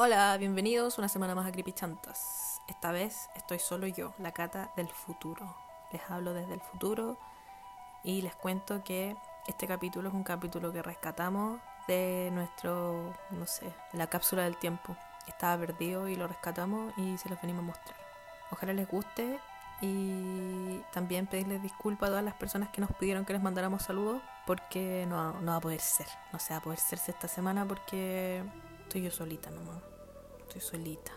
Hola, bienvenidos una semana más a Creepy Chantas. Esta vez estoy solo yo, la cata del futuro. Les hablo desde el futuro y les cuento que este capítulo es un capítulo que rescatamos de nuestro, no sé, la cápsula del tiempo. Estaba perdido y lo rescatamos y se los venimos a mostrar. Ojalá les guste y también pedirles disculpas a todas las personas que nos pidieron que les mandáramos saludos porque no, no va a poder ser. No se va a poder serse esta semana porque estoy yo solita nomás. Estoy solita.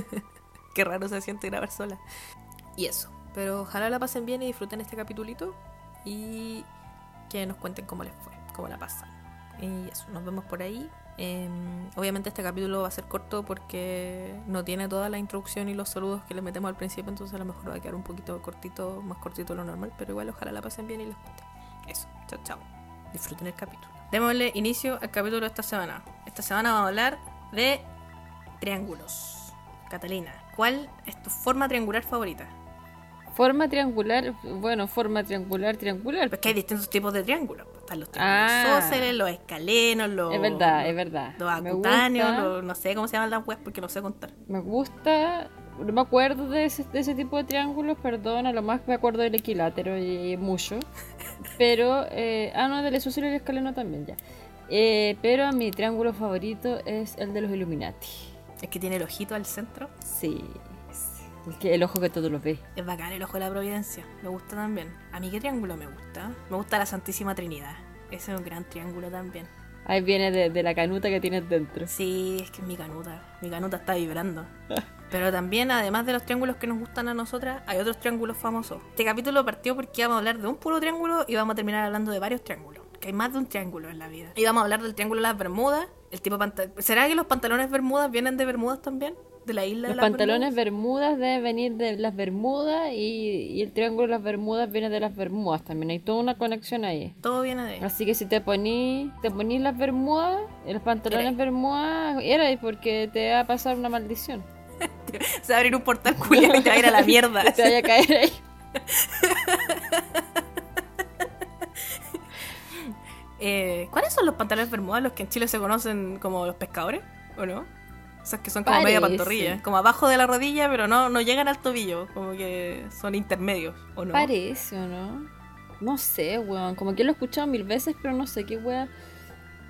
Qué raro se siente grabar sola. Y eso. Pero ojalá la pasen bien y disfruten este capitulito y que nos cuenten cómo les fue, cómo la pasan. Y eso, nos vemos por ahí. Eh, obviamente este capítulo va a ser corto porque no tiene toda la introducción y los saludos que le metemos al principio, entonces a lo mejor va a quedar un poquito cortito, más cortito de lo normal, pero igual ojalá la pasen bien y les guste. Eso, chao, chao. Disfruten el capítulo. Démosle inicio al capítulo de esta semana. Esta semana vamos a hablar de triángulos. Catalina, ¿cuál es tu forma triangular favorita? Forma triangular, bueno, forma triangular, triangular. Porque hay distintos tipos de triángulos. Están los triángulos Ah. los escalenos, los. Es verdad, es verdad. Los acutáneos, gusta- los- no sé cómo se llaman las webs porque no sé contar. Me gusta, no me acuerdo de ese, de ese tipo de triángulos, perdón, a lo más me acuerdo del equilátero y, mucho. Pero, eh, ah, no, del isósceles y el escaleno también, ya. Eh, pero mi triángulo favorito es el de los Illuminati. Es que tiene el ojito al centro. Sí, sí. El, que, el ojo que todo lo ve. Es bacán el ojo de la providencia. Me gusta también. ¿A mí qué triángulo me gusta? Me gusta la Santísima Trinidad. Ese es un gran triángulo también. Ahí viene de, de la canuta que tienes dentro. Sí, es que es mi canuta. Mi canuta está vibrando. Pero también, además de los triángulos que nos gustan a nosotras, hay otros triángulos famosos. Este capítulo partió porque íbamos a hablar de un puro triángulo y vamos a terminar hablando de varios triángulos. Que hay más de un triángulo en la vida. Y vamos a hablar del triángulo de las Bermudas. El tipo ¿Será que los pantalones Bermudas vienen de Bermudas también? De la isla de Los las pantalones Bermudas? bermudas deben venir de las Bermudas y, y el triángulo de las Bermudas viene de las Bermudas también. Hay toda una conexión ahí. Todo viene de ahí. Así que si te ponís te ponís las Bermudas, los pantalones. Bermudas, era porque te va a pasar una maldición. Se va a abrir un portal culiado y te va a ir a la mierda. Te vaya a caer ahí. Eh, ¿Cuáles son los pantalones Bermudas los que en Chile se conocen como los pescadores? ¿O no? Esos que son como media pantorrilla, como abajo de la rodilla, pero no, no llegan al tobillo, como que son intermedios, ¿o no? Parece, ¿o no? No sé, weón. Como que lo he escuchado mil veces, pero no sé qué weón.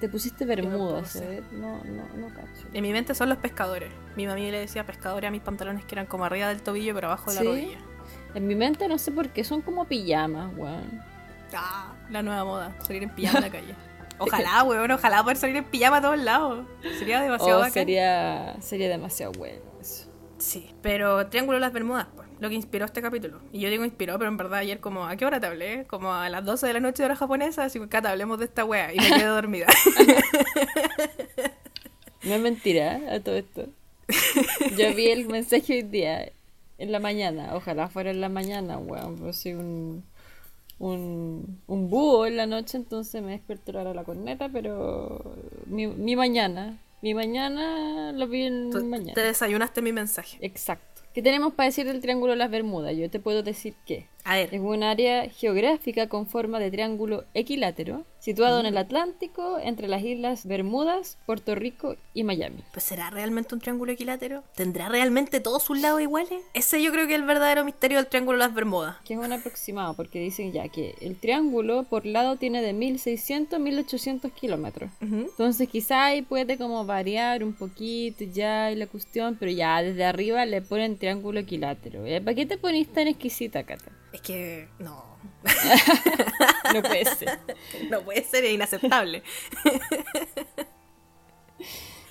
Te pusiste bermudas, ¿eh? No, no, no cacho. En mi mente son los pescadores. Mi mami le decía pescadores a mis pantalones que eran como arriba del tobillo, pero abajo de la ¿Sí? rodilla. En mi mente no sé por qué son como pijamas, weón. Ah, la nueva moda, salir en pijama en la calle. Ojalá, weón, ojalá poder salir en pijama a todos lados. Sería demasiado O bacán. sería, sería demasiado bueno eso. Sí, pero Triángulo de las Bermudas, pues, lo que inspiró este capítulo. Y yo digo inspiró, pero en verdad ayer como, ¿a qué hora te hablé? Como a las 12 de la noche de hora japonesa, así que Cata, hablemos de esta wea. Y me quedé dormida. No es mentira a todo esto. Yo vi el mensaje hoy día, en la mañana. Ojalá fuera en la mañana, weón. Pero soy un, un, un búho en la noche, entonces me despierto ahora la corneta, pero mi, mi mañana, mi mañana lo vi en mañana. Te desayunaste mi mensaje. Exacto. ¿Qué tenemos para decir del Triángulo de las Bermudas? Yo te puedo decir que A es ver, un área geográfica con forma de triángulo equilátero, situado en el Atlántico entre las islas Bermudas, Puerto Rico y Miami. pues ¿será realmente un triángulo equilátero? ¿Tendrá realmente todos sus lados iguales? Ese yo creo que es el verdadero misterio del Triángulo de las Bermudas. Que es un aproximado, porque dicen ya que el triángulo por lado tiene de 1600 a 1800 kilómetros. Entonces quizá ahí puede como variar un poquito ya y la cuestión, pero ya desde arriba le ponen triángulo equilátero. ¿Eh? ¿Para qué te ponís tan exquisita, Cata? Es que no, No puede ser. no puede ser, es inaceptable.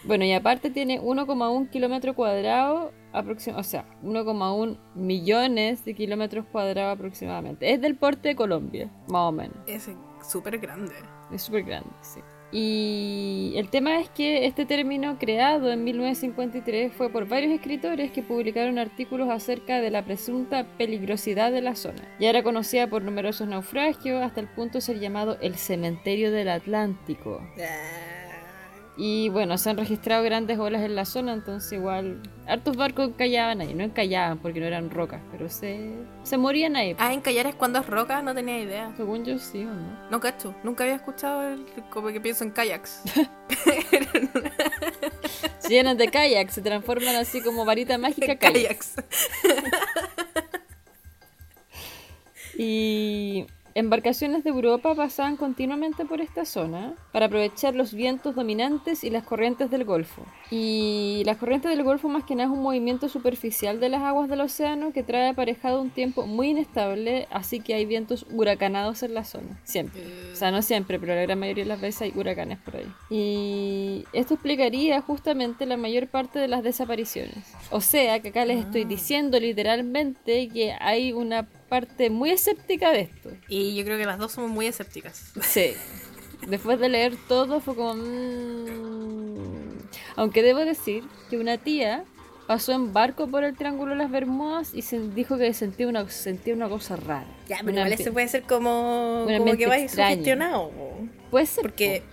Bueno, y aparte tiene 1,1 kilómetro cuadrado, o sea, 1,1 millones de kilómetros cuadrados aproximadamente. Es del porte de Colombia, más o menos. Es súper grande. Es súper grande, sí. Y el tema es que este término creado en 1953 fue por varios escritores que publicaron artículos acerca de la presunta peligrosidad de la zona. Ya era conocida por numerosos naufragios hasta el punto de ser llamado el cementerio del Atlántico. Y bueno, se han registrado grandes olas en la zona, entonces igual hartos barcos encallaban ahí. No encallaban porque no eran rocas, pero se, se morían ahí. Ah, encallar es cuando es roca, no tenía idea. Según yo sí o no. No cacho, nunca había escuchado el, como que pienso en kayaks. Se llenan de kayak, se transforman así como varita mágica kayaks. kayaks. Y embarcaciones de Europa pasaban continuamente por esta zona para aprovechar los vientos dominantes y las corrientes del Golfo. Y las corrientes del Golfo más que nada es un movimiento superficial de las aguas del océano que trae aparejado un tiempo muy inestable, así que hay vientos huracanados en la zona, siempre. O sea, no siempre, pero la gran mayoría de las veces hay huracanes por ahí. Y esto explicaría justamente la mayor parte de las desapariciones. O sea, que acá les estoy diciendo literalmente que hay una parte muy escéptica de esto. Y yo creo que las dos somos muy escépticas. Sí. Después de leer todo fue como... mm. Aunque debo decir que una tía pasó en barco por el Triángulo de las Bermudas y se dijo que sentía una, sentía una cosa rara. Ya, pero igual ese puede ser como, como que vais sugestionado. Puede ser. Porque,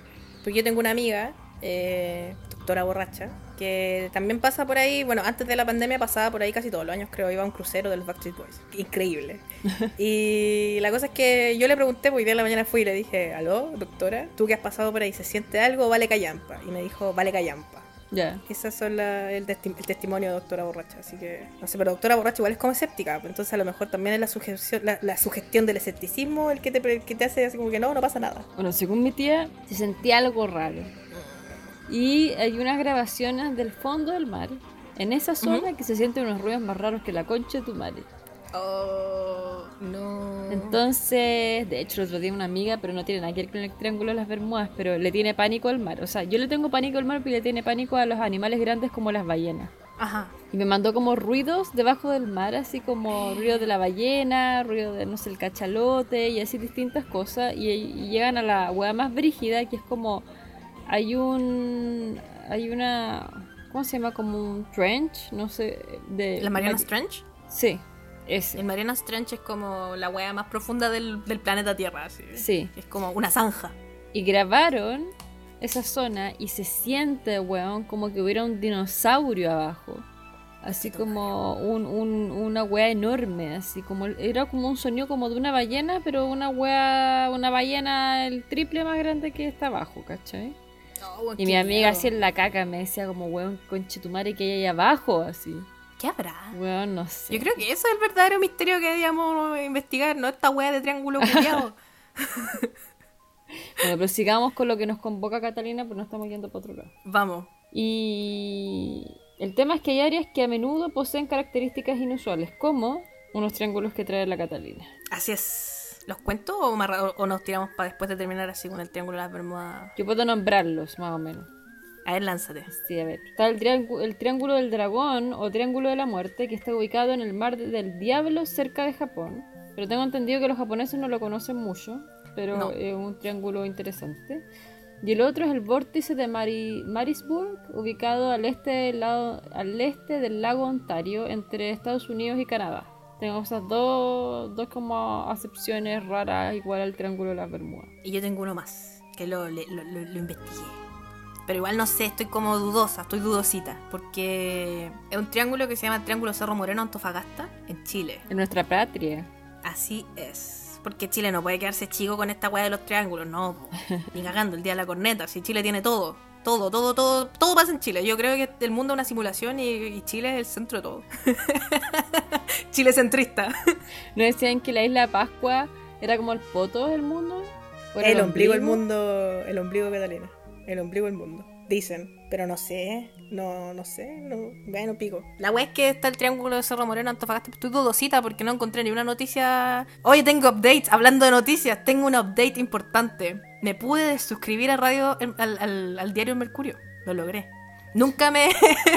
porque yo tengo una amiga, eh, doctora borracha, que también pasa por ahí, bueno, antes de la pandemia pasaba por ahí casi todos los años, creo, iba a un crucero de los Backstreet Boys. Increíble. y la cosa es que yo le pregunté, porque día en la mañana fui y le dije, aló, doctora, tú que has pasado por ahí, ¿se siente algo o vale callampa? Y me dijo, vale callampa. Ya. Esas son la- el, testi- el testimonio de doctora borracha, así que no sé, pero doctora borracha igual es como escéptica, pues entonces a lo mejor también es la sugestión, la, la sugestión del escepticismo el que te, pre- que te hace así como que no, no pasa nada. Bueno, según mi tía, se sentía algo raro. Y hay unas grabaciones del fondo del mar, en esa zona, que se sienten unos ruidos más raros que la concha de tu madre. Oh, no. Entonces, de hecho, el otro día una amiga, pero no tiene nada que ver con el Triángulo de las Bermudas, pero le tiene pánico al mar. O sea, yo le tengo pánico al mar, pero le tiene pánico a los animales grandes como las ballenas. Ajá. Y me mandó como ruidos debajo del mar, así como ruido de la ballena, ruido de, no sé, el cachalote y así distintas cosas. Y, y llegan a la hueá más brígida, que es como, hay un, hay una, ¿cómo se llama? Como un trench, no sé, de... ¿La Mariana Mari- Trench? Sí, ese. El Mariana Trench es como la wea más profunda del, del planeta Tierra, así. Sí. Es como una zanja. Y grabaron esa zona y se siente, weón, como que hubiera un dinosaurio abajo. Así como un, un- una wea enorme, así como era como un sonido como de una ballena, pero una wea, una ballena el triple más grande que está abajo, ¿cachai? Y mi amiga así en la caca me decía como, weón, conche tu madre que hay ahí abajo, así. ¿Qué habrá? Weón, no sé. Yo creo que eso es el verdadero misterio que deberíamos investigar, no esta wea de triángulo culiado. Bueno, pero sigamos con lo que nos convoca Catalina, pero no estamos yendo para otro lado. Vamos. Y el tema es que hay áreas que a menudo poseen características inusuales, como unos triángulos que trae la Catalina. Así es. ¿Los cuento o, nos tiramos para después de terminar así con el triángulo de las Bermudas? Yo puedo nombrarlos, más o menos. A ver, lánzate. Sí, a ver. Está el, triángu- el Triángulo del Dragón o Triángulo de la Muerte, que está ubicado en el Mar de- del Diablo, cerca de Japón. Pero tengo entendido que los japoneses no lo conocen mucho, pero No. es un triángulo interesante. Y el otro es el vórtice de Mari- Marisburg, ubicado al este, del lado, al este del lago Ontario, entre Estados Unidos y Canadá. Tengo esas dos, dos como acepciones raras, igual al Triángulo de las Bermudas. Y yo tengo uno más, que lo, lo, lo- lo investigué. Pero igual no sé, estoy como dudosa, estoy dudosita. Porque es un triángulo que se llama Triángulo Cerro Moreno Antofagasta, en Chile. En nuestra patria. Así es. Porque Chile no puede quedarse chico con esta weá de los triángulos, no. po. Ni cagando el día de la corneta. Si Chile tiene todo. Todo, todo, todo. Todo pasa en Chile. Yo creo que el mundo es una simulación y, y Chile es el centro de todo. Chile centrista. ¿No decían que la isla de Pascua era como el poto del mundo? ¿O era El ombligo del mundo. El ombligo Catalina. El ombligo del mundo. Dicen. Pero no sé. No, no sé. No, bueno, pico. La weá es que está el triángulo de Cerro Moreno Antofagasta. Estoy dudosita porque no encontré ni una noticia. Oye, tengo updates. Hablando de noticias, tengo un update importante. Me pude suscribir a radio al, al- al diario El Mercurio. Lo logré. Nunca me.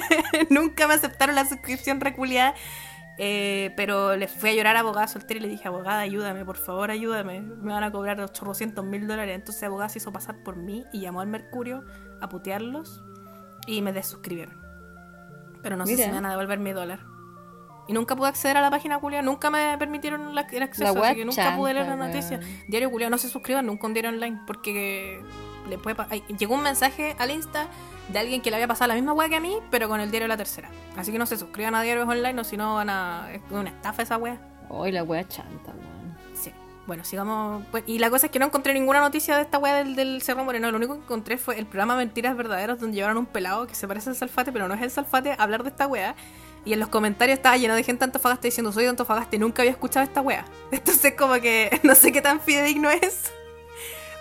nunca me aceptaron la suscripción reculiada. Eh, pero le fui a llorar a abogada soltera y le dije, abogada, ayúdame, por favor, ayúdame. Me van a cobrar 800 mil dólares. Entonces abogada se hizo pasar por mí y llamó al Mercurio a putearlos y me desuscribieron. Pero no sé Mira. si me van a devolver mi dólar. Y nunca pude acceder a la página culia, nunca me permitieron el acceso, La así web que nunca pude leer la chanta, noticia. weón. Diario culia, no se suscriban nunca a un diario online porque le puede ay, llegó un mensaje al Insta de alguien que le había pasado la misma weá que a mí, pero con el diario La Tercera. Así que no se suscriban a diarios online o si no van a... Es una estafa esa weá. Hoy la wea chanta, weón. Sí. Bueno, sigamos. pues, y la cosa es que no encontré ninguna noticia de esta weá del, del Cerro Moreno. Lo único que encontré fue el programa Mentiras Verdaderas, donde llevaron un pelado que se parece al Salfate, pero no es el Salfate, a hablar de esta weá. Y en los comentarios estaba lleno de gente de Antofagasta diciendo: Soy de Antofagasta y nunca había escuchado esta weá. Entonces, como que no sé qué tan fidedigno es.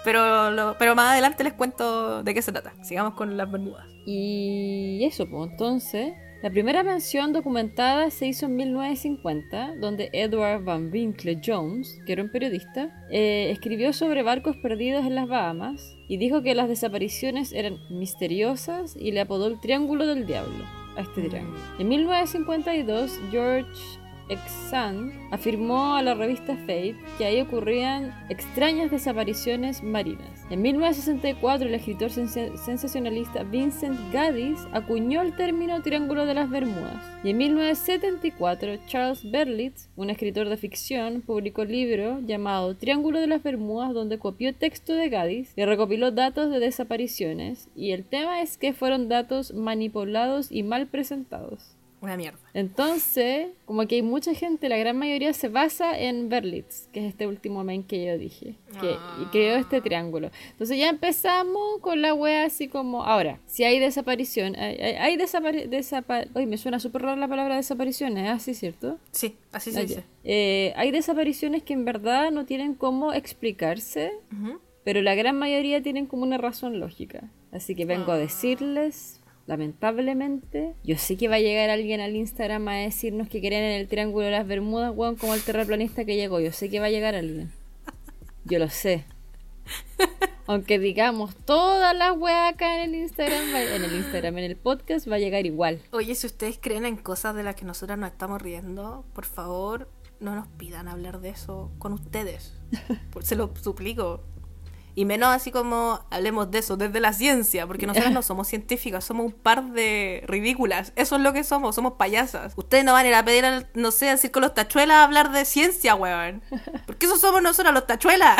Pero, lo- pero más adelante les cuento de qué se trata. Sigamos con las Bermudas. Y eso, pues entonces, la primera mención documentada se hizo en 1950, donde Edward Van Winkle Jones, que era un periodista, eh, escribió sobre barcos perdidos en las Bahamas y dijo que las desapariciones eran misteriosas y le apodó el Triángulo del Diablo a este Mm. triángulo. En 1952, George Exan afirmó a la revista Fate que ahí ocurrían extrañas desapariciones marinas. En 1964, el escritor sensa- sensacionalista Vincent Gaddis acuñó el término Triángulo de las Bermudas. Y en 1974, Charles Berlitz, un escritor de ficción, publicó el libro llamado Triángulo de las Bermudas, donde copió texto de Gaddis y recopiló datos de desapariciones. Y el tema es que fueron datos manipulados y mal presentados. Una mierda. Entonces, como que hay mucha gente, la gran mayoría se basa en Berlitz, que es este último main que yo dije, que y creó este triángulo. Entonces ya empezamos con la wea así como, ahora, si hay desaparición, hay, hay, hay desapari- desapa- Uy, me suena súper rara la palabra desaparición, ¿es así, cierto? Sí, así se Ah, dice. Eh, hay desapariciones que en verdad no tienen cómo explicarse, Ujú. pero la gran mayoría tienen como una razón lógica. Así que vengo a Ah. decirles, lamentablemente, yo sé que va a llegar alguien al Instagram a decirnos que creen en el Triángulo de las Bermudas, weón, como el terraplanista que llegó. Yo sé que va a llegar alguien. Yo lo sé. Aunque digamos todas las weas acá en el Instagram, en el Instagram, en el podcast, va a llegar igual. Oye, si ustedes creen en cosas de las que nosotras nos estamos riendo, por favor, no nos pidan hablar de eso con ustedes. Se lo suplico. Y menos así como hablemos de eso desde la ciencia, porque nosotras no somos científicas, somos un par de ridículas. Eso es lo que somos, somos payasas. Ustedes no van a ir a pedir, al, no sé, al circo Los Tachuelas a hablar de ciencia, weón. Porque eso somos nosotros, los Tachuelas.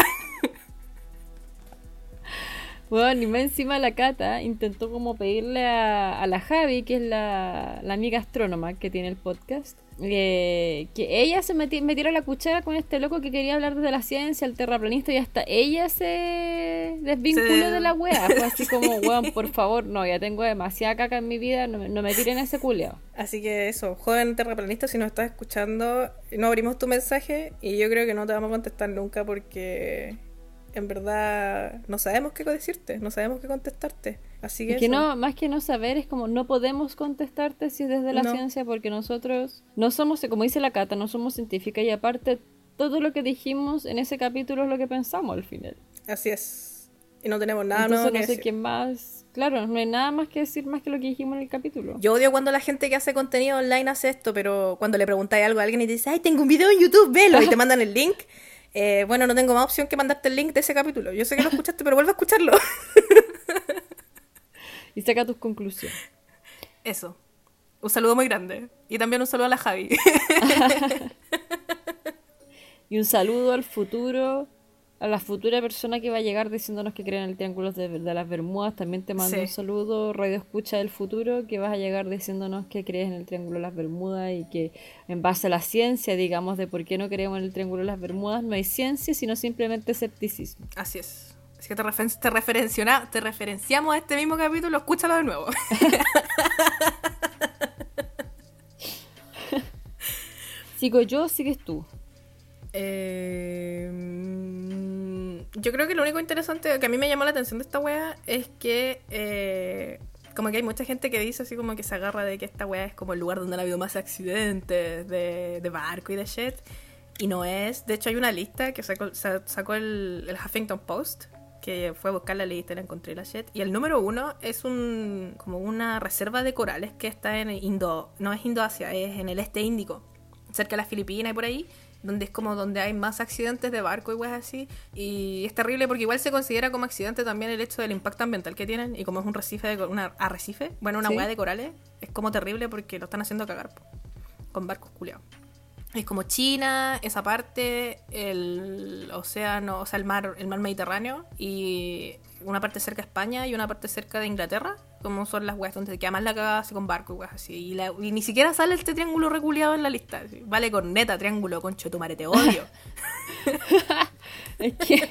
Bueno, y más encima la Cata intentó como pedirle a, a la Javi, que es la, la amiga astrónoma que tiene el podcast, eh, que ella se meti- metiera la cuchara con este loco que quería hablar desde la ciencia, el terraplanista, y hasta ella se desvinculó de la wea. Fue así como, weón, por favor, no, ya tengo demasiada caca en mi vida, no, me- no me tiren ese culeado. Así que eso, joven terraplanista, si nos estás escuchando, no abrimos tu mensaje y yo creo que no te vamos a contestar nunca porque en verdad no sabemos qué decirte, no sabemos qué contestarte. Así que, Es que eso. no, más que no saber, es como no podemos contestarte si es desde la No. ciencia, porque nosotros no somos, como dice la Cata, no somos científicas y aparte todo lo que dijimos en ese capítulo es lo que pensamos al final. Así es. Y no tenemos nada Entonces nuevo que no sé decir. qué más, claro, no hay nada más que decir más que lo que dijimos en el capítulo. Yo odio cuando la gente que hace contenido online hace esto, pero cuando le preguntáis algo a alguien y te dice, ay, tengo un video en YouTube, velo, y te mandan el link. Eh, bueno, no tengo más opción que mandarte el link de ese capítulo. Yo sé que lo escuchaste, pero vuelve a escucharlo. Y saca tus conclusiones. Eso. Un saludo muy grande. Y también un saludo a la Javi. Y un saludo al futuro, a la futura persona que va a llegar diciéndonos que creen en el Triángulo de, de las Bermudas. También te mando Sí. un saludo, Radio Escucha del futuro, que vas a llegar diciéndonos que crees en el Triángulo de las Bermudas y que en base a la ciencia, digamos, de por qué no creemos en el Triángulo de las Bermudas, no hay ciencia, sino simplemente escepticismo. Así es. Así que te, te, referenciona- te referenciamos a este mismo capítulo, escúchalo de nuevo. Sigo yo, sigues tú. Eh, mm, yo creo que lo único interesante que a mí me llamó la atención de esta wea es que eh, como que hay mucha gente que dice así como que se agarra de que esta wea es como el lugar donde han habido más accidentes de, de barco y de shit. Y no es. De hecho hay una lista que sacó, sa- sacó el, el Huffington Post que fue a buscar la lista y la encontré la shit. Y el número uno es un como una reserva de corales que está en Indo, no es Indoasia, es en el este Índico, cerca de las Filipinas y por ahí, donde es como donde hay más accidentes de barco y weas así. Y es terrible porque igual se considera como accidente también el hecho del impacto ambiental que tienen y como es un recife de, una arrecife, bueno, una Sí. wea de corales, es como terrible porque lo están haciendo cagar po, con barcos culiados. Es como China, esa parte, el océano, o sea, el mar, el mar Mediterráneo, y una parte cerca de España y una parte cerca de Inglaterra, como son las weas donde queda más la cagada así con barco y weas así. Y, la- y ni siquiera sale este triángulo reculeado en la lista. así. Vale con neta, triángulo, concho, tu madre, te odio. Es que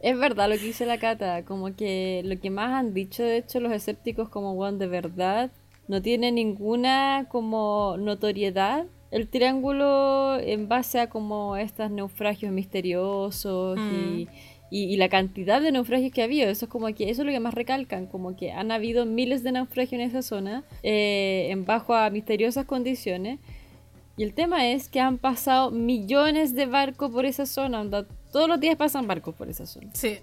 es verdad lo que dice la Cata, como que lo que más han dicho de hecho los escépticos como weón de verdad no tiene ninguna como notoriedad el triángulo en base a como estos naufragios misteriosos y, y- y la cantidad de naufragios que ha habido. Eso es como que eso es lo que más recalcan, como que han habido miles de naufragios en esa zona eh, en bajo a misteriosas condiciones. Y el tema es que han pasado millones de barcos por esa zona. Onda, todos los días pasan barcos por esa zona. sí.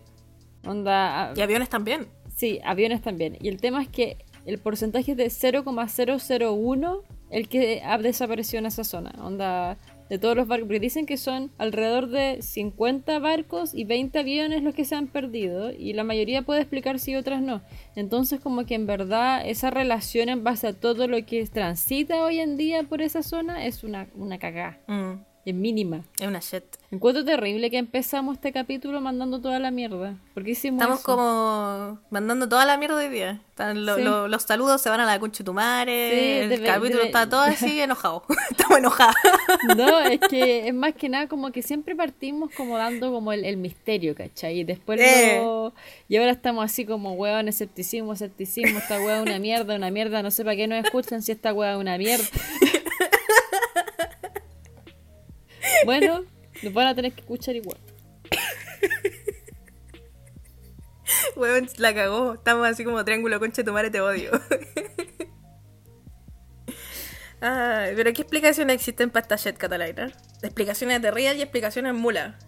Onda, ah, Y aviones también. sí, aviones también. Y el tema es que el porcentaje es de 0,001 el que ha desaparecido en esa zona. Onda, de todos los barcos. Porque dicen que son alrededor de 50 barcos y 20 aviones los que se han perdido. Y la mayoría puede explicar si otras no. Entonces, como que en verdad esa relación en base a todo lo que transita hoy en día por esa zona es una, una cagada. Mm, Es mínima. es una shit. Encuentro terrible que empezamos este capítulo mandando toda la mierda. ¿Por qué hicimos Estamos eso? como mandando toda la mierda hoy día. Están lo- Sí. lo- los saludos se van a la concha de tu madre. Sí, el debe- capítulo debe- está todo así enojado. Estamos enojados. No, es que es más que nada como que siempre partimos como dando como el, el misterio, ¿cachai? Y después Eh. lo... Y ahora estamos así como, weón, escepticismo, escepticismo, esta weá es una mierda, una mierda, no sé para qué nos escuchan si esta weá es una mierda. Bueno, nos van a tener que escuchar igual. Weón, la cagó. Estamos así como triángulo concha tu madre, te odio. Ay, pero ¿qué explicaciones existen para esta shit, Catalina? Explicaciones de real y explicaciones mula.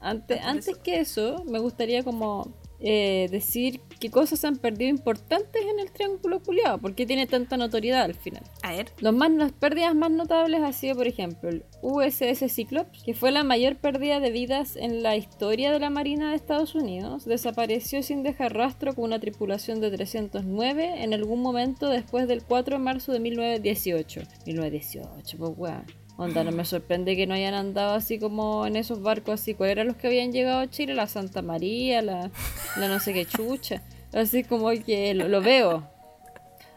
Antes, antes que eso, me gustaría como eh, decir qué cosas se han perdido importantes en el triángulo culiado, ¿por qué tiene tanta notoriedad al final? A ver. Los más, las pérdidas más notables ha sido, por ejemplo, el USS Cyclops, que fue la mayor pérdida de vidas en la historia de la Marina de Estados Unidos. Desapareció sin dejar rastro con una tripulación de 309 en algún momento después del 4 de marzo de 1918. 1918, pues weón. Onda, no me sorprende que no hayan andado así como en esos barcos así. ¿Cuáles eran los que habían llegado a Chile? La Santa María, la, la no sé qué chucha. Así como que lo, lo veo.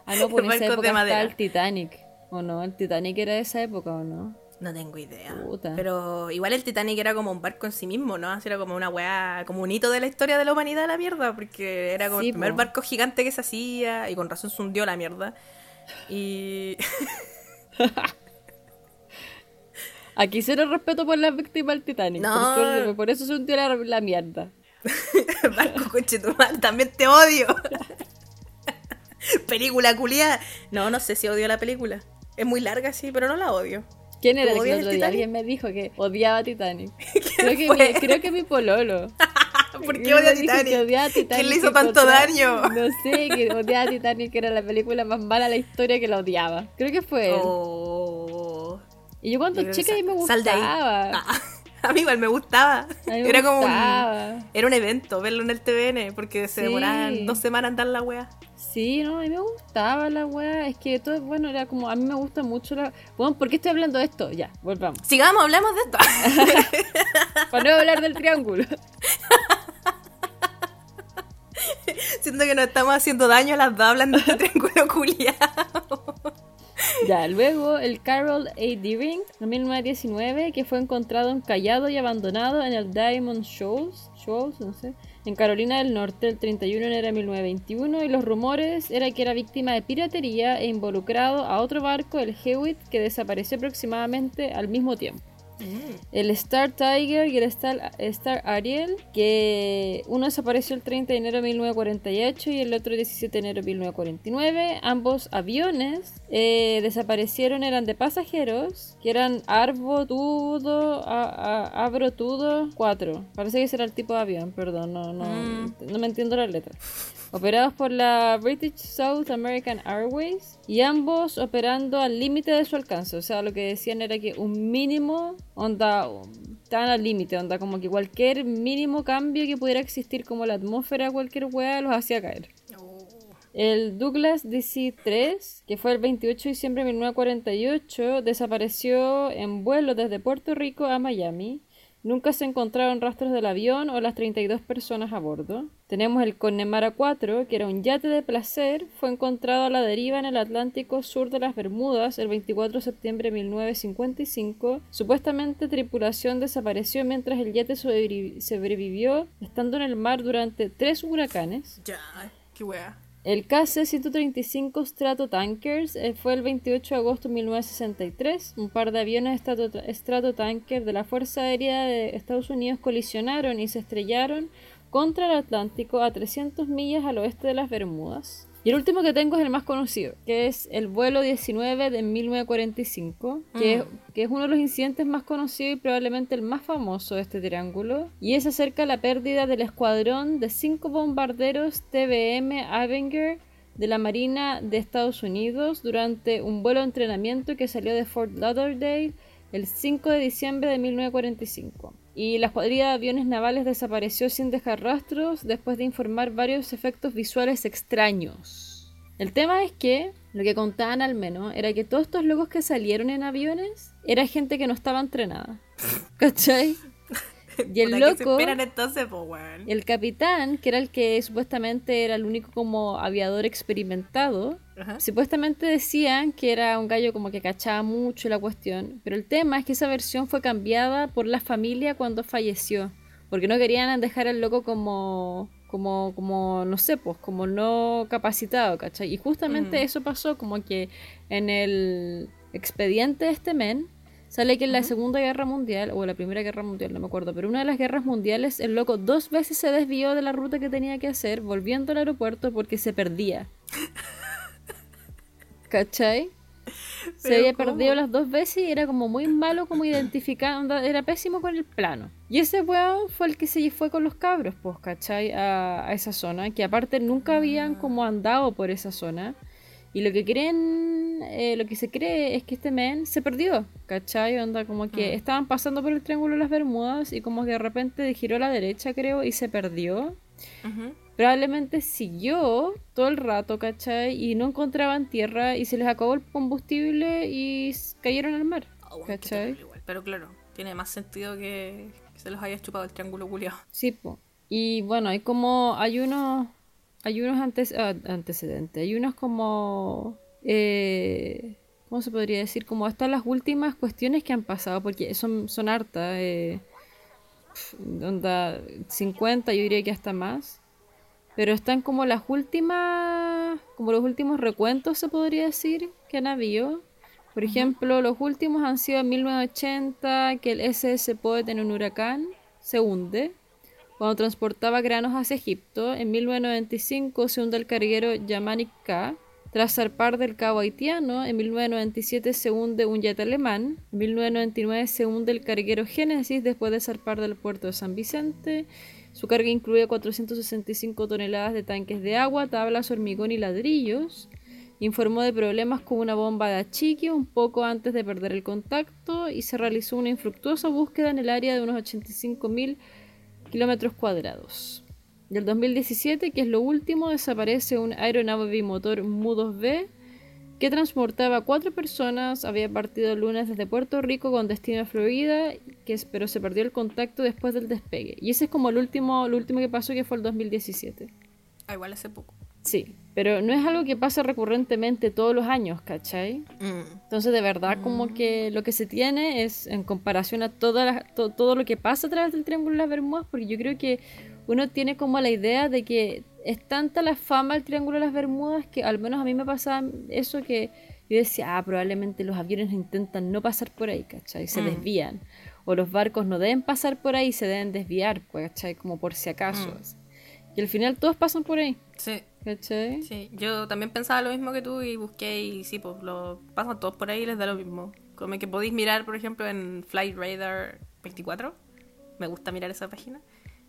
Ah, no, por esa Barcos de época está madera. el Titanic. ¿O no? El Titanic era de esa época, ¿o no? No tengo idea. Puta. Pero igual el Titanic era como un barco en sí mismo, ¿no? Así era como una weá, como un hito de la historia de la humanidad la mierda, porque era como Sí, el primer po. barco gigante que se hacía y con razón se hundió la mierda. Y Aquí cero respeto por las víctimas del Titanic. No. Por, suerte, por eso se hundió la, la mierda. barco conchetumal, también te odio. película culiada. No, no sé si odio la película. Es muy larga, sí, pero no la odio. ¿Quién era ¿Tú el que otro día alguien me dijo que odiaba Titanic? Creo que, mi, creo que mi pololo. ¿Por qué odia Titanic? que odiaba Titanic. ¿Quién le hizo tanto daño? No sé, que odiaba Titanic, que era la película más mala de la historia que la odiaba. Creo que fue él. Oh. Y yo cuando Yo chica me sal ahí. gustaba. Ah, a mí igual me gustaba. Me Era como un, era un evento verlo en el TVN porque se Sí. demoraban dos semanas en dar la wea. Sí, no, a mí me gustaba la weá. Es que todo, bueno, era como, a mí me gusta mucho la... Bueno, ¿por qué estoy hablando de esto? Ya, volvamos. Sigamos, hablamos de esto. Para no hablar del triángulo. Siento que nos estamos haciendo daño a las dos hablando de este triángulo culiado. Ya, luego el Carol A. Deering, en 1919, que fue encontrado encallado y abandonado en el Diamond Shoals, Shoals, en Carolina del Norte el 31 de enero de 1921 y los rumores era que era víctima de piratería e involucrado a otro barco, el Hewitt, que desapareció aproximadamente al mismo tiempo. El Star Tiger y el Star, Star Ariel, que uno desapareció el 30 de enero de 1948 y el otro el 17 de enero de 1949. Ambos aviones eh, desaparecieron, eran de pasajeros, que eran Arbotudo, Abrotudo 4. Parece que ese era el tipo de avión, perdón, no, no, Mm. no me entiendo las letras operados por la British South American Airways y ambos operando al límite de su alcance. O sea, lo que decían era que un mínimo, onda, estaban al límite, onda, como que cualquier mínimo cambio que pudiera existir como la atmósfera, cualquier hueá, los hacía caer. El Douglas DC-3, que fue el 28 de diciembre de 1948, desapareció en vuelo desde Puerto Rico a Miami. Nunca se encontraron rastros del avión o las 32 personas a bordo. Tenemos el Connemara 4, que era un yate de placer, fue encontrado a la deriva en el Atlántico sur de las Bermudas el 24 de septiembre de 1955. Supuestamente tripulación desapareció mientras el yate sobrevivió estando en el mar durante tres huracananes. Ya, qué wea. El KC-135 Stratotankers eh, fue el 28 de agosto de 1963. Un par de aviones Stratotanker de la Fuerza Aérea de Estados Unidos colisionaron y se estrellaron contra el Atlántico a 300 millas al oeste de las Bermudas. Y el último que tengo es el más conocido, que es el vuelo 19 de 1945, que, es, mm. que es uno de los incidentes más conocidos y probablemente el más famoso de este triángulo. Y es acerca de la pérdida del escuadrón de cinco bombarderos TBM Avenger de la Marina de Estados Unidos durante un vuelo de entrenamiento que salió de Fort Lauderdale el 5 de diciembre de 1945 y la escuadrilla de aviones navales desapareció sin dejar rastros después de informar varios efectos visuales extraños. El tema es que, lo que contaban al menos, era que todos estos locos que salieron en aviones era gente que no estaba entrenada. ¿Cachai? Y el loco, el capitán, que era el que supuestamente era el único como aviador experimentado, supuestamente decían que era un gallo como que cachaba mucho la cuestión, pero el tema es que esa versión fue cambiada por la familia cuando falleció, porque no querían dejar al loco como como, como, no sé, pues, como no capacitado, ¿cachai? Y justamente eso pasó, como que en el expediente de este men, Sale que en la Segunda Guerra Mundial, o la Primera Guerra Mundial, no me acuerdo, pero una de las guerras mundiales, el loco dos veces se desvió de la ruta que tenía que hacer, volviendo al aeropuerto porque se perdía. ¿Cachai? Se había perdido las dos veces y era como muy malo como identificar, era pésimo con el plano. Y ese weón fue el que se fue con los cabros, pues, ¿cachai? A, a esa zona, que aparte nunca habían como andado por esa zona. Y lo que creen, eh, lo que se cree es que este men se perdió, ¿cachai? Onda, como que mm. estaban pasando por el Triángulo de las Bermudas y como que de repente giró a la derecha, creo, y se perdió. Probablemente siguió todo el rato, ¿cachai? Y no encontraban tierra y se les acabó el combustible y cayeron al mar, oh, ¿cachai? Pero claro, tiene más sentido que, se los haya chupado el triángulo culiado. Sí, po. Y bueno, hay como, hay unos hay unos ah, antecedentes, hay unos como... Eh, ¿Cómo se podría decir? Como están las últimas cuestiones que han pasado, porque son, son hartas. Eh, onda 50, yo diría que hasta más. Pero están como las últimas, como los últimos recuentos, se podría decir, que han habido. Por ejemplo, los últimos han sido en 1980, que el SS Poet en un huracán se hunde cuando transportaba granos hacia Egipto. En 1995 se hunde el carguero Yamanik K. Tras zarpar del cabo haitiano, en 1997 se hunde un yate alemán. En 1999 se hunde el carguero Génesis después de zarpar del puerto de San Vicente. Su carga incluye 465 toneladas de tanques de agua, tablas, hormigón y ladrillos. Informó de problemas con una bomba de achique un poco antes de perder el contacto y se realizó una infructuosa búsqueda en el área de unos 85.000 kilómetros cuadrados. Del 2017, que es lo último, desaparece un aeronave bimotor Mu-2B que transportaba cuatro personas. Había partido el lunes desde Puerto Rico con destino a Florida, que, pero se perdió el contacto después del despegue. Y ese es como el último, lo último que pasó, que fue el 2017. Ah, igual hace poco. Sí, pero no es algo que pasa recurrentemente todos los años, ¿cachai? Mm. Entonces, de verdad, como mm. que lo que se tiene es, en comparación a toda todo lo que pasa a través del Triángulo de las Bermudas, porque yo creo que uno tiene como la idea de que es tanta la fama del Triángulo de las Bermudas que al menos a mí me pasaba eso que yo decía, ah, probablemente los aviones intentan no pasar por ahí, ¿cachai? Se mm. desvían. O los barcos no deben pasar por ahí, se deben desviar, pues, ¿cachai? Como por si acaso. Y al final todos pasan por ahí. Sí. Sí, yo también pensaba lo mismo que tú y busqué y sí, pues lo pasan todos por ahí y les da lo mismo. Como que podéis mirar, por ejemplo, en Flight Radar 24. Me gusta mirar esa página.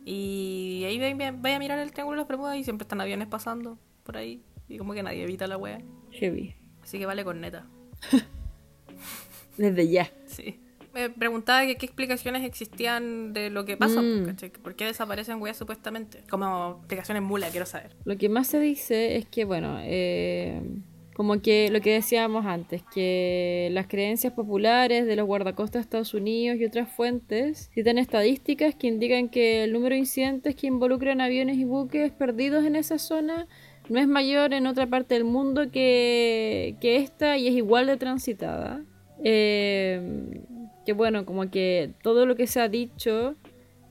Y ahí voy a mirar el Triángulo de las Bermudas y siempre están aviones pasando por ahí. Y como que nadie evita la wea. Heavy. Así que vale con neta. Desde ya. Sí. Me preguntaba que qué explicaciones existían de lo que pasa, Mm. ¿cachai? ¿Por qué desaparecen weas supuestamente? Como explicaciones mula, quiero saber. Lo que más se dice es que, bueno, eh, como que lo que decíamos antes, que las creencias populares de los guardacostas de Estados Unidos y otras fuentes citan estadísticas que indican que el número de incidentes que involucran aviones y buques perdidos en esa zona no es mayor en otra parte del mundo que, que esta y es igual de transitada. Eh, que bueno, como que todo lo que se ha dicho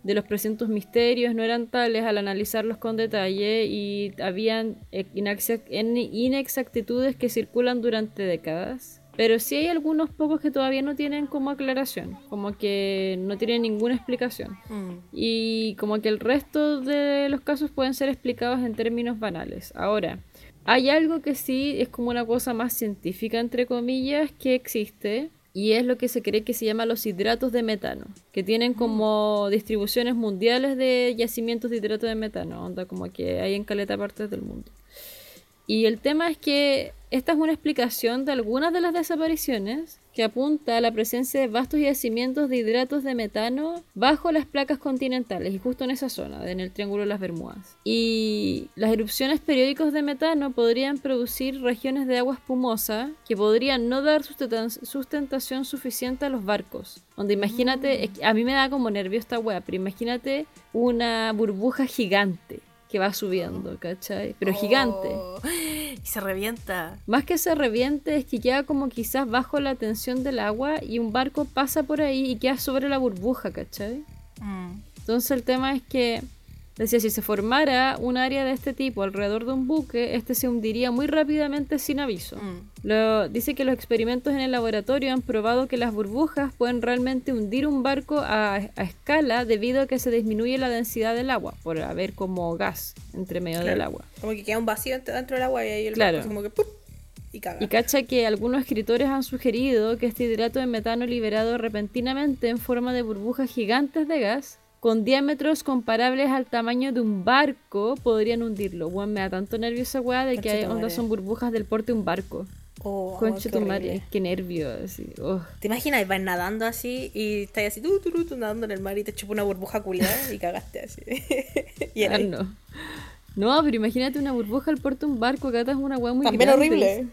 de los presuntos misterios no eran tales al analizarlos con detalle y habían inexactitudes que circulan durante décadas. Pero sí hay algunos pocos que todavía no tienen como aclaración, como que no tienen ninguna explicación. Mm. Y como que el resto de los casos pueden ser explicados en términos banales. Ahora, hay algo que sí es como una cosa más científica, entre comillas, que existe. Y es lo que se cree que se llama los hidratos de metano, que tienen como distribuciones mundiales de yacimientos de hidrato de metano, onda como que hay en caleta partes del mundo. Y el tema es que esta es una explicación de algunas de las desapariciones que apunta a la presencia de vastos yacimientos de hidratos de metano bajo las placas continentales y justo en esa zona, en el Triángulo de las Bermudas. Y las erupciones periódicas de metano podrían producir regiones de agua espumosa que podrían no dar sustentación suficiente a los barcos. Donde imagínate, a mí me da como nervio esta wea, pero imagínate una burbuja gigante que va subiendo, ¿cachai? Pero gigante. Oh, y se revienta. Más que se reviente, es que queda como quizás bajo la tensión del agua y un barco pasa por ahí y queda sobre la burbuja, ¿cachai? Mm. Entonces el tema es que, decía, si se formara un área de este tipo alrededor de un buque, este se hundiría muy rápidamente sin aviso. Mm. Lo, dice que los experimentos en el laboratorio han probado que las burbujas pueden realmente hundir un barco a, a escala debido a que se disminuye la densidad del agua, por haber como gas entre medio del agua. Como que queda un vacío dentro del agua y ahí el Claro. barco como que ¡pum! y caga. Y cacha que algunos escritores han sugerido que este hidrato de metano liberado repentinamente en forma de burbujas gigantes de gas, con diámetros comparables al tamaño de un barco, podrían hundirlo. Bueno, me da tanto nervio esa weá de que hay, tu onda madre. son burbujas del porte de un barco. Oh, Conche qué tu madre, qué nervio. Así. ugh. ¿Te imaginas? Vas nadando así y estás así, tú, tú, tú, tú, nadando en el mar y te chupa una burbuja culiada y cagaste así. y Ah, no. No, pero imagínate una burbuja al porte de un barco, acá es una weá muy También grande. horrible.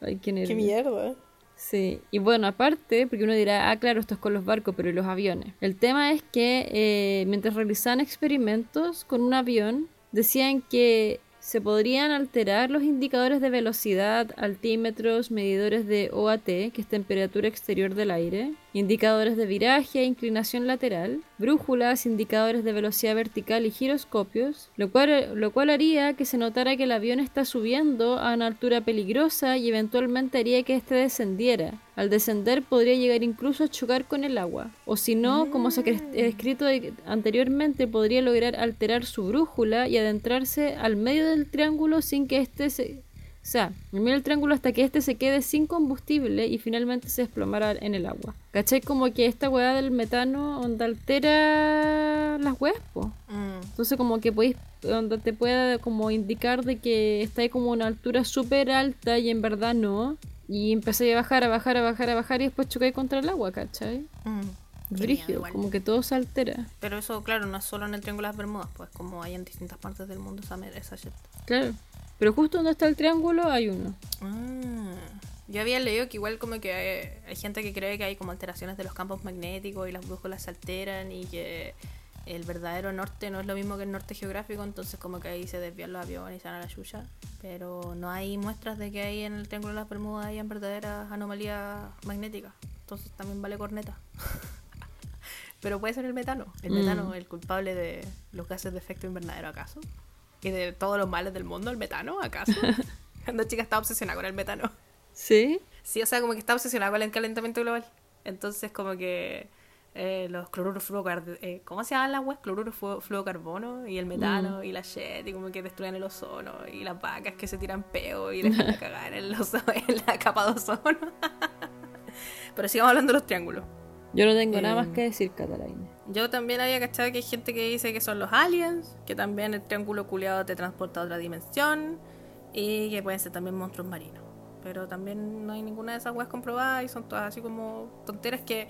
Ay, qué nervio. Qué mierda. Sí, y bueno, aparte, porque uno dirá, ah, claro, esto es con los barcos, pero ¿y los aviones? El tema es que eh, mientras realizaban experimentos con un avión, decían que se podrían alterar los indicadores de velocidad, altímetros, medidores de OAT, que es temperatura exterior del aire, indicadores de viraje e inclinación lateral, brújulas, indicadores de velocidad vertical y giroscopios, lo cual, lo cual haría que se notara que el avión está subiendo a una altura peligrosa y eventualmente haría que éste descendiera. Al descender podría llegar incluso a chocar con el agua, o si no, como se ha escrito anteriormente, podría lograr alterar su brújula y adentrarse al medio del triángulo sin que éste se... O sea, en medio del triángulo hasta que éste se quede sin combustible y finalmente se desplomara en el agua. ¿Cachai? Como que esta weá del metano onda altera las weas, po. Mm. Entonces como que podéis, donde te pueda como indicar de que está ahí como una altura súper alta y en verdad no. Y empezáis a bajar, a bajar, a bajar, a bajar y después chocáis contra el agua, ¿cachai? Mm. Miedo como que todo se altera. Pero eso, claro, no es solo en el Triángulo de las Bermudas, pues como hay en distintas partes del mundo esa, esa shit. Claro. Pero justo donde está el triángulo hay uno. Ah. Yo había leído que igual como que hay, hay gente que cree que hay como alteraciones de los campos magnéticos y las brújulas se alteran y que el verdadero norte no es lo mismo que el norte geográfico, entonces como que ahí se desvían los aviones y se van a la chucha. Pero no hay muestras de que ahí en el Triángulo de las Bermudas hayan verdaderas anomalías magnéticas. Entonces también vale corneta. Pero puede ser el metano. El Mm. metano, el culpable de los gases de efecto invernadero, ¿acaso? Y de todos los males del mundo, el metano, ¿acaso? Anda chica está obsesionada con el metano. ¿Sí? Sí, o sea, como que está obsesionada con el calentamiento global. Entonces, como que eh, los cloruros eh, ¿cómo se llaman las weas? Cloruros fluo- fluocarbono y el metano y la shit, y como que destruyen el ozono y las vacas que se tiran peo y dejan de cagar en, en la capa de ozono. Pero sigamos hablando de los triángulos. Yo no tengo nada más Eh, que decir, Catalina. Yo también había cachado que hay gente que dice que son los aliens, que también el triángulo culeado te transporta a otra dimensión y que pueden ser también monstruos marinos. Pero también no hay ninguna de esas weas comprobadas y son todas así como tonteras que.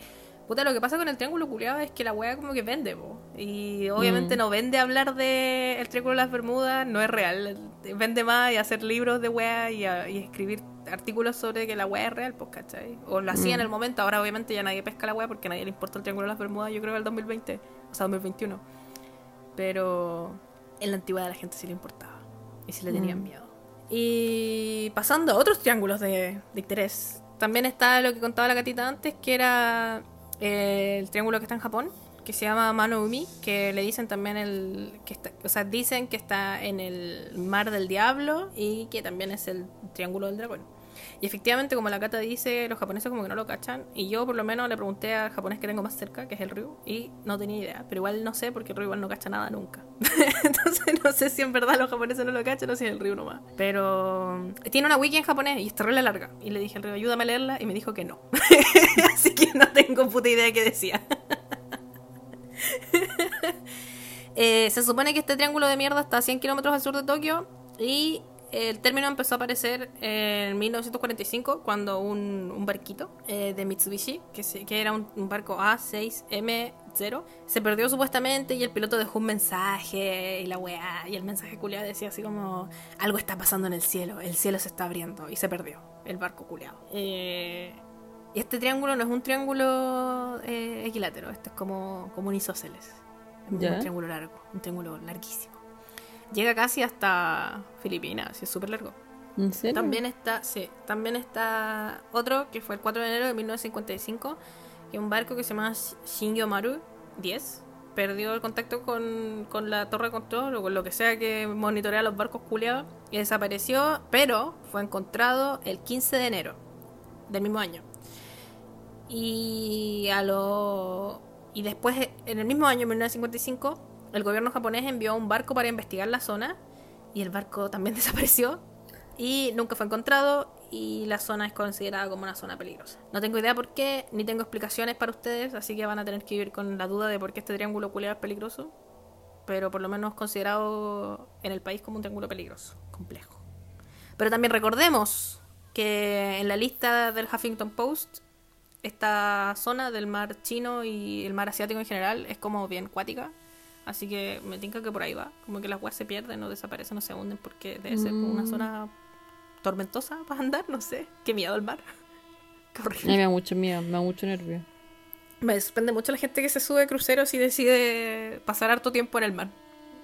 Puta, lo que pasa con el triángulo culiado es que la wea como que vende, po. Y obviamente Mm. no vende hablar de el triángulo de las Bermudas, no es real. Vende más y hacer libros de wea y, a- y escribir artículos sobre que la wea es real, pues, ¿cachai? O lo hacía en Mm. el momento, ahora obviamente ya nadie pesca la wea porque a nadie le importa el triángulo de las Bermudas, yo creo, el 2020, o sea, 2021. Pero en la antigüedad la gente sí le importaba y sí le tenían Mm. miedo. Y pasando a otros triángulos de, de interés, también está lo que contaba la gatita antes, que era el triángulo que está en Japón, que se llama Manoumi, que le dicen también el que está, o sea, dicen que está en el mar del diablo y que también es el triángulo del dragón. Y efectivamente, como la cata dice, los japoneses como que no lo cachan. Y yo por lo menos le pregunté al japonés que tengo más cerca, que es el Ryu, y no tenía idea. Pero igual no sé, porque el Ryu igual no cacha nada nunca. Entonces no sé si en verdad los japoneses no lo cachan o si es el Ryu nomás. Pero mm, tiene una wiki en japonés y es terrible larga. Y le dije al Ryu, ayúdame a leerla, y me dijo que no. Así que no tengo puta idea de qué decía. Eh, se supone que este triángulo de mierda está a 100 kilómetros al sur de Tokio y el término empezó a aparecer en 1945 cuando un, un barquito eh, de Mitsubishi, que, se- que era un, un barco A6M0, se perdió supuestamente y el piloto dejó un mensaje y la weá, y el mensaje culiado decía así como algo está pasando en el cielo, el cielo se está abriendo y se perdió el barco culiado. Eh, y este triángulo no es un triángulo eh, equilátero, este es como, como un isósceles. Es un triángulo largo, un triángulo larguísimo. Llega casi hasta Filipinas, es súper largo. ¿En serio? También está, sí, también está otro que fue el 4 de enero de 1955, que un barco que se llama Shingyomaru 10 perdió el contacto con, con la torre de control o con lo que sea que monitorea los barcos culiados y desapareció, pero fue encontrado el 15 de enero del mismo año. Y a lo y después en el mismo año 1955 el gobierno japonés envió un barco para investigar la zona y el barco también desapareció y nunca fue encontrado y la zona es considerada como una zona peligrosa. No tengo idea por qué, ni tengo explicaciones para ustedes, así que van a tener que vivir con la duda de por qué este triángulo culiado es peligroso, pero por lo menos considerado en el país como un triángulo peligroso, complejo. Pero también recordemos que en la lista del Huffington Post esta zona del mar chino y el mar asiático en general es como bien cuática. Así que me tinca que por ahí va. Como que las weas se pierden o desaparecen o se hunden porque debe ser como una Mm. zona tormentosa para andar, no sé. Qué miedo el mar. Qué horrible. me da mucho miedo, me da mucho nervio. Me sorprende mucho la gente que se sube a cruceros y decide pasar harto tiempo en el mar.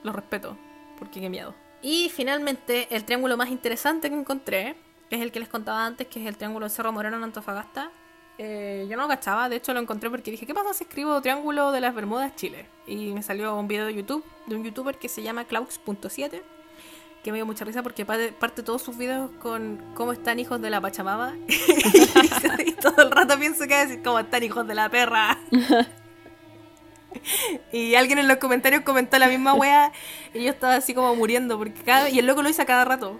Lo respeto, porque qué miedo. Y finalmente, el triángulo más interesante que encontré, que es el que les contaba antes, que es el triángulo de Cerro Moreno en Antofagasta. Eh, yo no lo cachaba, de hecho lo encontré porque dije, ¿qué pasa si escribo Triángulo de las Bermudas Chile? Y me salió un video de YouTube, de un youtuber que se llama Klaus.7, que me dio mucha risa porque parte, parte todos sus videos con cómo están hijos de la Pachamama. y todo el rato pienso que va a decir, ¿cómo están hijos de la perra? Y alguien en los comentarios comentó la misma wea y yo estaba así como muriendo porque cada y el loco lo hizo a cada rato.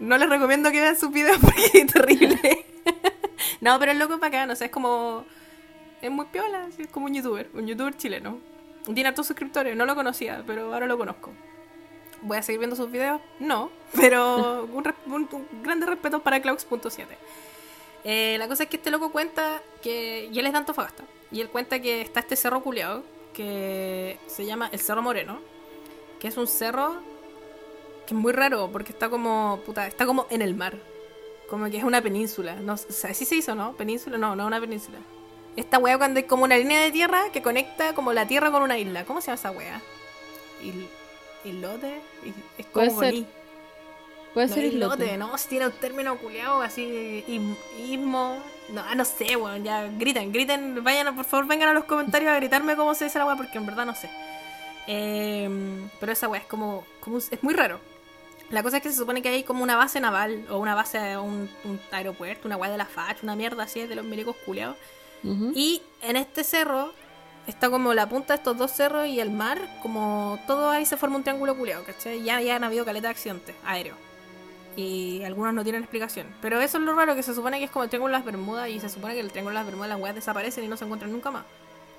No les recomiendo que vean sus videos porque es terrible. no, pero el loco es bacán, o sea, es como es muy piola, es como un youtuber, un youtuber chileno. Tiene hartos suscriptores, no lo conocía, pero ahora lo conozco. ¿Voy a seguir viendo sus videos? No, pero un, un- un grande respeto para Klaus.7. Eh, la cosa es que este loco cuenta que. Y él es de Antofagasta. Y él cuenta que está este cerro culeado que se llama el Cerro Moreno. Que es un cerro que es muy raro porque está como. Puta, está como en el mar. Como que es una península. No, o sea, ¿sí se hizo, no? ¿Península? No, no una península. Esta wea cuando hay como una línea de tierra que conecta como la tierra con una isla. ¿Cómo se llama esa wea? Il, islote. Il- Es Puede como ser. Puede No, ser islote, islote. no, si tiene un término culiado así, ismo, no, ah, no sé, weón, ya griten, griten, vayan, por favor, vengan a los comentarios a gritarme cómo se dice la weá, porque en verdad no sé. Eh, pero esa weá es como, como, es muy raro. La cosa es que se supone que hay como una base naval, o una base, un, un aeropuerto, una weá de la FACH, una mierda así de los milicos culiados. Ujú. Y en este cerro está como la punta de estos dos cerros y el mar, como todo ahí se forma un triángulo culeado, ¿cachai? Ya, ya han habido caleta de accidentes aéreos. Y algunos no tienen explicación. Pero eso es lo raro, que se supone que es como el triángulo de las Bermudas y se supone que el triángulo de las Bermudas las weas desaparecen y no se encuentran nunca más.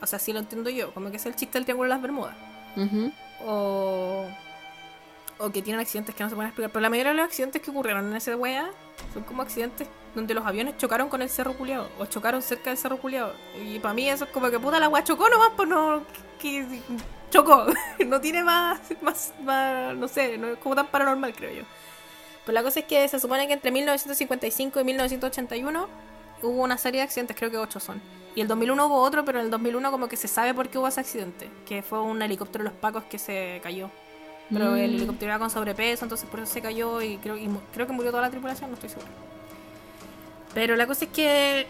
O sea, sí lo entiendo yo, como que es el chiste del triángulo de las Bermudas. O, o que tienen accidentes que no se pueden explicar. Pero la mayoría de los accidentes que ocurrieron en esa wea Son como accidentes donde los aviones chocaron con el cerro culiado o chocaron cerca del cerro culiado. Y para mí eso es como que puta la weá chocó nomás, pues no. Que, chocó. no tiene más, más. No sé, no es como tan paranormal, creo yo. Pues la cosa es que se supone que entre 1955 y 1981 hubo una serie de accidentes, creo que ocho son. Y el 2001 hubo otro, pero en el 2001 como que se sabe por qué hubo ese accidente, que fue un helicóptero de los Pacos que se cayó. Pero el Mm. helicóptero iba con sobrepeso, entonces por eso se cayó y creo, y creo que murió toda la tripulación, no estoy segura. Pero la cosa es que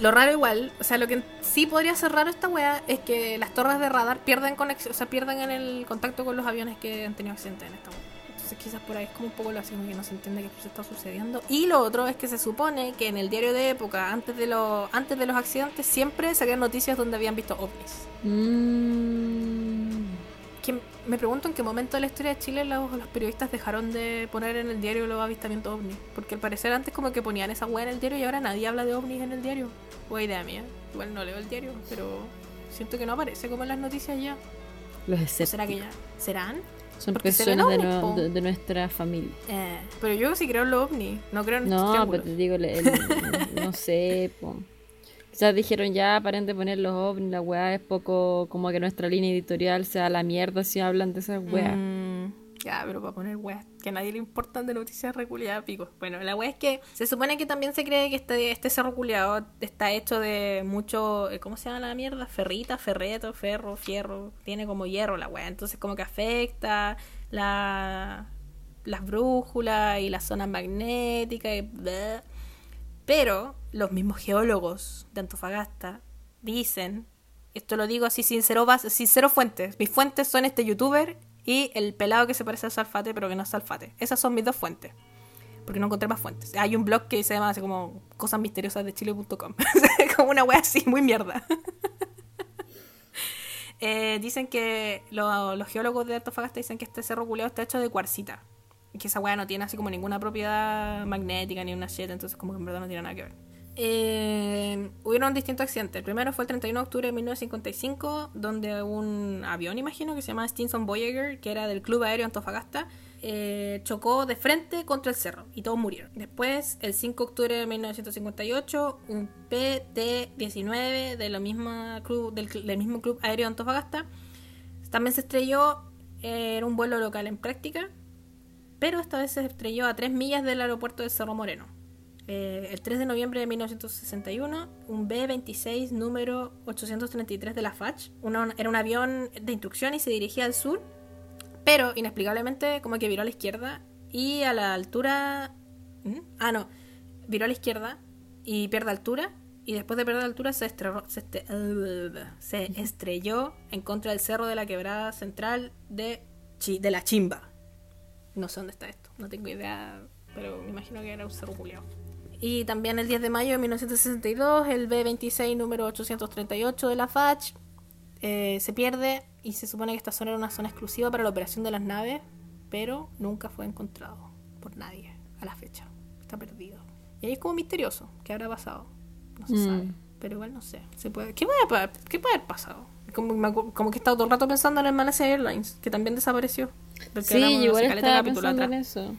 lo raro igual, o sea, lo que sí podría ser raro esta wea es que las torres de radar pierden conexión, o sea, pierden en el contacto con los aviones que han tenido accidentes en esta wea. Entonces quizás por ahí es como un poco lo así como que no se entiende qué se está sucediendo. Y lo otro es que se supone que en el diario de época, antes de, lo, antes de los accidentes, siempre salían noticias donde habían visto ovnis. Mm. Que me pregunto en qué momento de la historia de Chile los, los periodistas dejaron de poner en el diario los avistamientos ovnis. Porque al parecer antes como que ponían esa wea en el diario y ahora nadie habla de ovnis en el diario. O idea mía. Igual no leo el diario, pero siento que no aparece como en las noticias ya. Los ¿O será que escépticos. ya? ¿Serán? Son porque personas de, no- de- de nuestra familia. Eh, pero yo sí creo en los ovnis, no creo en No, pero te digo, el- el- no sé, po. Quizás dijeron ya, paren de poner los ovnis, la weá es poco como que nuestra línea editorial sea la mierda si hablan de esas weas. Mm, ya, pero para poner weas que a nadie le importan de noticias reculiadas, pico. Bueno, la wea es que se supone que también se cree que este, este cerro culiado está hecho de mucho. eh, ¿Cómo se llama la mierda? Ferrita, ferreto, ferro, fierro. Tiene como hierro la wea. Entonces, como que afecta la, las brújulas y las zonas magnéticas y. Pero los mismos geólogos de Antofagasta dicen, esto lo digo así sin cero, base, sin cero fuentes, mis fuentes son este youtuber y el pelado que se parece a Salfate pero que no es Salfate. Esas son mis dos fuentes. Porque no encontré más fuentes. Hay un blog que se llama como cosas misteriosas de chile.com. como una wea así, muy mierda. Eh, dicen que lo- los geólogos de Antofagasta dicen que este cerro culeado está hecho de cuarcita. Y que esa weá no tiene así como ninguna propiedad magnética ni una shit, entonces como que en verdad no tiene nada que ver. Eh, hubieron distintos accidentes. El primero fue el 31 de octubre de 1955, donde un avión, imagino, que se llama Stinson Voyager, que era del Club Aéreo Antofagasta, eh, chocó de frente contra el cerro y todos murieron. Después, el 5 de octubre de 1958, un PT-19 de la misma club, del, cl- del mismo Club Aéreo Antofagasta también se estrelló. eh, Era un vuelo local en práctica, pero esta vez se estrelló a 3 millas del aeropuerto de Cerro Moreno. Eh, el 3 de noviembre de 1961, un B-26 número 833 de la FACH. una- era un avión de instrucción y se dirigía al sur, pero inexplicablemente como que viró a la izquierda y a la altura... ¿Mm? Ah, no, viró a la izquierda y pierde altura. Y después de perder altura se, estrelló, se, este- se estrelló en contra del cerro de la quebrada central de, Chi- de la Chimba. No sé dónde está esto, no tengo idea, pero me imagino que era un cerro culiao. Y también el 10 de mayo de 1962, el B-26 número 838 de la FACH eh, se pierde y se supone que esta zona era una zona exclusiva para la operación de las naves, pero nunca fue encontrado por nadie a la fecha. Está perdido. Y ahí es como misterioso. ¿Qué habrá pasado? No se Mm. sabe. Pero igual no sé. Se puede... ¿Qué, puede, pa- ¿Qué puede haber pasado? Como, como que he estado todo el rato pensando en el Malaysia Airlines, que también desapareció. Sí, igual estaba pensando en atrás. eso.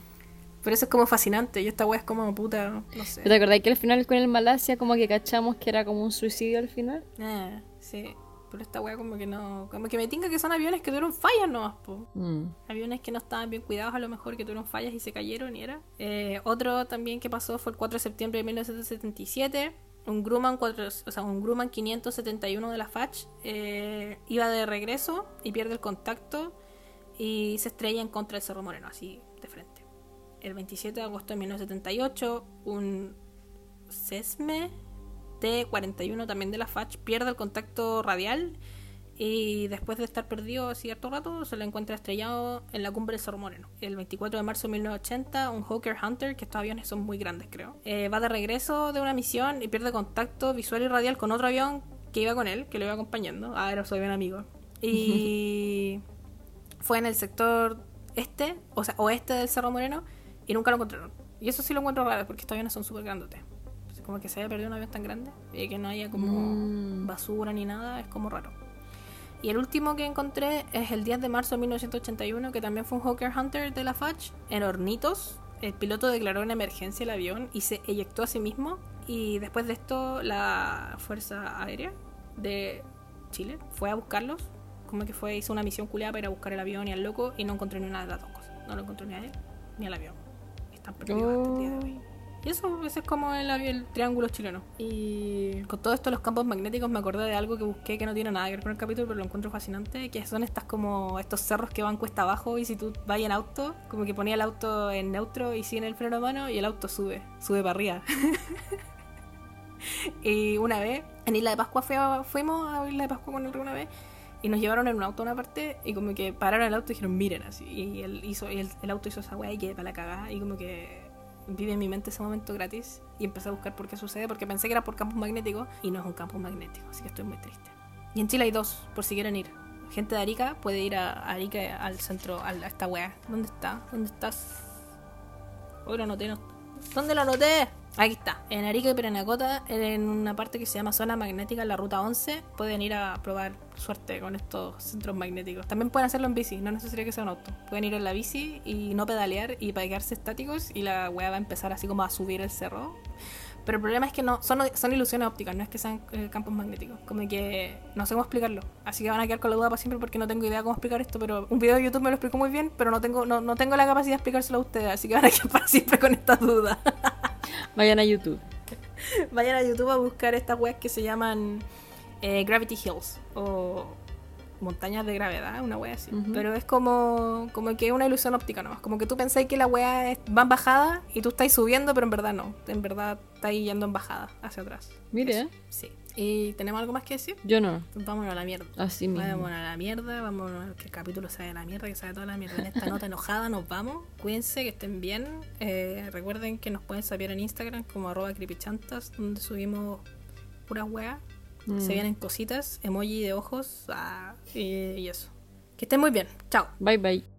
Pero eso es como fascinante. Y esta wea es como puta. No sé. ¿Pero ¿Te acordás que al final con el Malasia como que cachamos que era como un suicidio al final? Eh, sí. Pero esta wea como que no. Como que me tinca que son aviones que tuvieron fallas nomás, po. Mm. Aviones que no estaban bien cuidados, a lo mejor que tuvieron fallas y se cayeron y era. Eh, otro también que pasó fue el 4 de septiembre de 1977. Un Grumman, 4, o sea, un Grumman 571 de la FACH eh, iba de regreso y pierde el contacto y se estrella en contra del Cerro Moreno, así de frente. El 27 de agosto de 1978, un Sesme T41 también de la FACH pierde el contacto radial y después de estar perdido cierto rato se lo encuentra estrellado en la cumbre del Cerro Moreno. El 24 de marzo de 1980 un Hawker Hunter, que estos aviones son muy grandes creo, eh, va de regreso de una misión y pierde contacto visual y radial con otro avión que iba con él, que lo iba acompañando. Ah, era soy bien amigo. Y fue en el sector este, o sea, oeste del Cerro Moreno y nunca lo encontraron. Y eso sí lo encuentro raro porque estos aviones son súper grandotes. Entonces, como que se haya perdido un avión tan grande y que no haya como Mm. basura ni nada, es como raro. Y el último que encontré es el 10 de marzo de 1981, que también fue un Hawker Hunter de la FACH, en Hornitos, el piloto declaró en emergencia el avión y se eyectó a sí mismo. Y después de esto, la Fuerza Aérea de Chile fue a buscarlos. Como que fue, hizo una misión culiada para ir a buscar el avión y al loco y no encontró ni una de las dos cosas. No lo encontró ni a él ni al avión. Están perdidos hasta el día de hoy. Y eso, ese es como el, el triángulo chileno. Y con todo esto, los campos magnéticos, me acordé de algo que busqué que no tiene nada que ver con el capítulo, pero lo encuentro fascinante, que son estas como estos cerros que van cuesta abajo y si tú vas en auto, como que ponía el auto en neutro y sin el freno de mano y el auto sube, sube para arriba. y una vez, en Isla de Pascua fui a- fuimos a Isla de Pascua con el Río una vez y nos llevaron en un auto a una parte y como que pararon el auto y dijeron miren así y el, el, auto hizo esa weá y quedé para la cagada y como que vive en mi mente ese momento gratis y empecé a buscar por qué sucede porque pensé que era por campos magnéticos y no es un campo magnético así que estoy muy triste y en Chile hay dos por si quieren ir gente de Arica puede ir a Arica al centro a, esta weá ¿dónde está? ¿dónde estás? hoy lo anoté no ¿dónde lo anoté? Aquí está, en Arica y Parinacota, en una parte que se llama zona magnética, la ruta 11, pueden ir a probar suerte con estos centros magnéticos. También pueden hacerlo en bici, no es necesario que sea un auto. Pueden ir en la bici y no pedalear y para quedarse estáticos y la weá va a empezar así como a subir el cerro. Pero el problema es que no son, son ilusiones ópticas, no es que sean eh, campos magnéticos. Como que no sé cómo explicarlo. Así que van a quedar con la duda para siempre porque no tengo idea cómo explicar esto. Pero un video de YouTube me lo explicó muy bien, pero no tengo, no, no tengo la capacidad de explicárselo a ustedes. Así que van a quedar para siempre con esta duda. Vayan a YouTube. Vayan a YouTube a buscar estas webs que se llaman eh, Gravity Hills o montañas de gravedad, una wea así. Pero es como, como que es una ilusión óptica nomás. Como que tú pensáis que la wea va en bajada y tú estáis subiendo, pero en verdad no. En verdad estáis yendo en bajada hacia atrás. Mire, Sí. ¿Y tenemos algo más que decir? yo no. Vámonos a la mierda. Así mismo. Vámonos a la mierda, vámonos a que el capítulo sea de la mierda, que sea de toda la mierda. En esta nota enojada nos vamos. Cuídense, que estén bien. Eh, recuerden que nos pueden saber en Instagram como arroba creepychantas, donde subimos puras weas. Mm. Se vienen cositas, emoji de ojos ah, y, y eso. Que estén muy bien. Chao. Bye bye.